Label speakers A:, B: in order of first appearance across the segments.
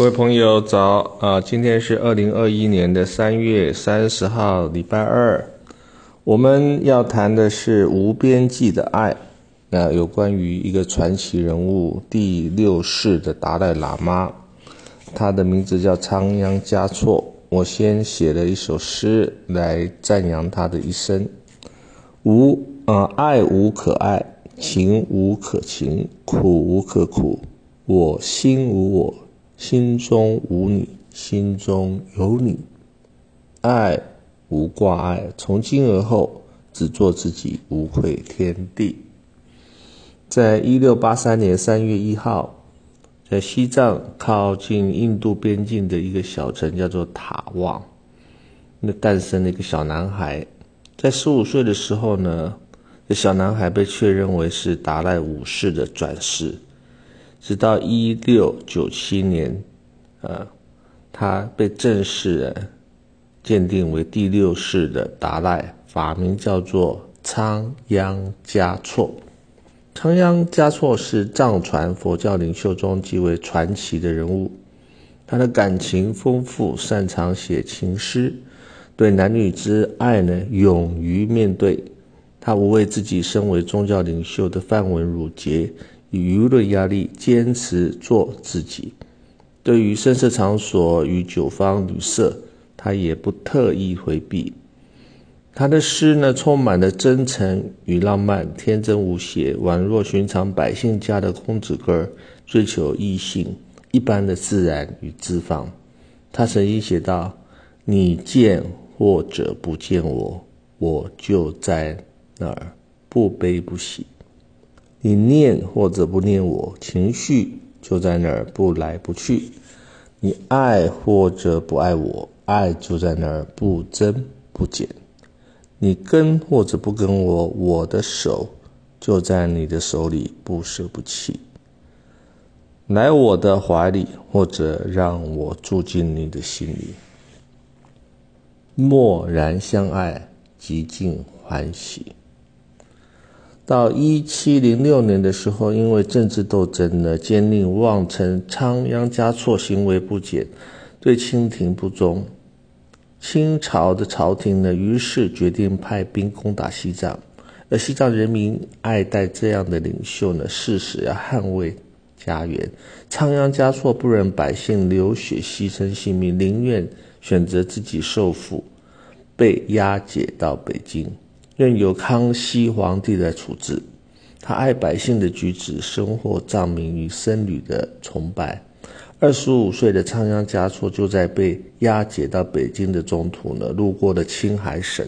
A: 各位朋友早啊！今天是二零二一年的三月三十号，礼拜二。我们要谈的是无边际的爱，那有关于一个传奇人物第六世的达赖喇嘛，他的名字叫仓央嘉措。我先写了一首诗来赞扬他的一生：无啊，爱无可爱，情无可情，苦无可苦，我心无我。心中无你，心中有你，爱无挂碍，从今而后只做自己，无愧天地。在一六八三年三月一号，在西藏靠近印度边境的一个小城叫做塔旺，那诞生了一个小男孩。在十五岁的时候呢，这小男孩被确认为是达赖五世的转世。直到一六九七年，呃，他被正式鉴定为第六世的达赖，法名叫做仓央嘉措。仓央嘉措是藏传佛教领袖中极为传奇的人物。他的感情丰富，擅长写情诗，对男女之爱呢，勇于面对。他无畏自己身为宗教领袖的繁文缛节。与舆论压力，坚持做自己。对于声色场所与酒坊旅社，他也不特意回避。他的诗呢，充满了真诚与浪漫，天真无邪，宛若寻常百姓家的公子哥儿，追求异性一般的自然与自放。他曾经写道：“你见或者不见我，我就在那儿，不悲不喜。”你念或者不念我，情绪就在那儿不来不去；你爱或者不爱我，爱就在那儿不增不减；你跟或者不跟我，我的手就在你的手里不舍不弃。来我的怀里，或者让我住进你的心里，默然相爱，极尽欢喜。到一七零六年的时候，因为政治斗争呢，奸佞妄称仓央嘉措行为不检，对清廷不忠。清朝的朝廷呢，于是决定派兵攻打西藏，而西藏人民爱戴这样的领袖呢，誓死要捍卫家园。仓央嘉措不忍百姓流血牺牲性命，宁愿选择自己受缚，被押解到北京。任由康熙皇帝来处置，他爱百姓的举止深获藏民与僧侣的崇拜。二十五岁的仓央嘉措就在被押解到北京的中途呢，路过了青海省，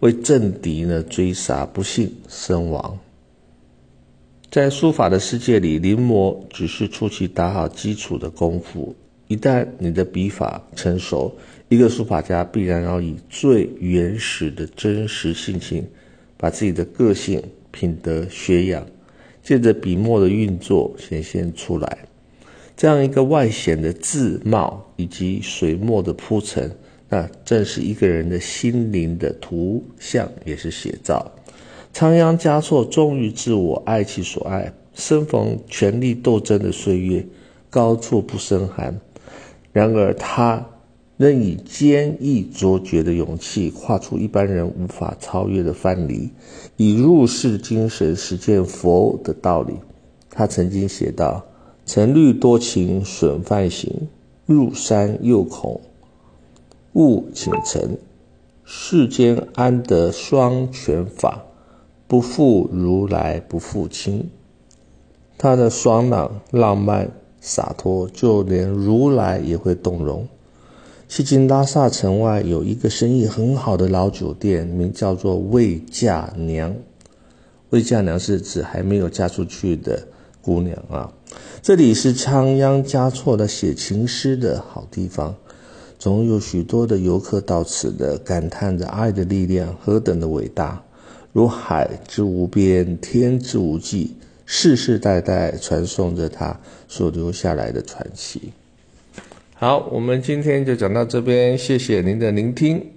A: 为政敌呢追杀，不幸身亡。在书法的世界里，临摹只是初期打好基础的功夫，一旦你的笔法成熟。一个书法家必然要以最原始的真实性情，把自己的个性、品德、学养，借着笔墨的运作显现出来。这样一个外显的字貌以及水墨的铺陈，那正是一个人的心灵的图像，也是写照。仓央嘉措忠于自我，爱其所爱，生逢权力斗争的岁月，高处不胜寒。然而他。仍以坚毅卓绝的勇气，跨出一般人无法超越的藩篱，以入世精神实践佛的道理。他曾经写道：“沉虑多情损梵行，入山又恐误倾城。世间安得双全法？不负如来不负卿。”他的爽朗、浪漫、洒脱，就连如来也会动容。西京拉萨城外有一个生意很好的老酒店，名叫做未嫁娘。未嫁娘是指还没有嫁出去的姑娘啊。这里是仓央嘉措的写情诗的好地方，总有许多的游客到此的感叹着爱的力量何等的伟大，如海之无边，天之无际，世世代代传颂着他所留下来的传奇。好，我们今天就讲到这边，谢谢您的聆听。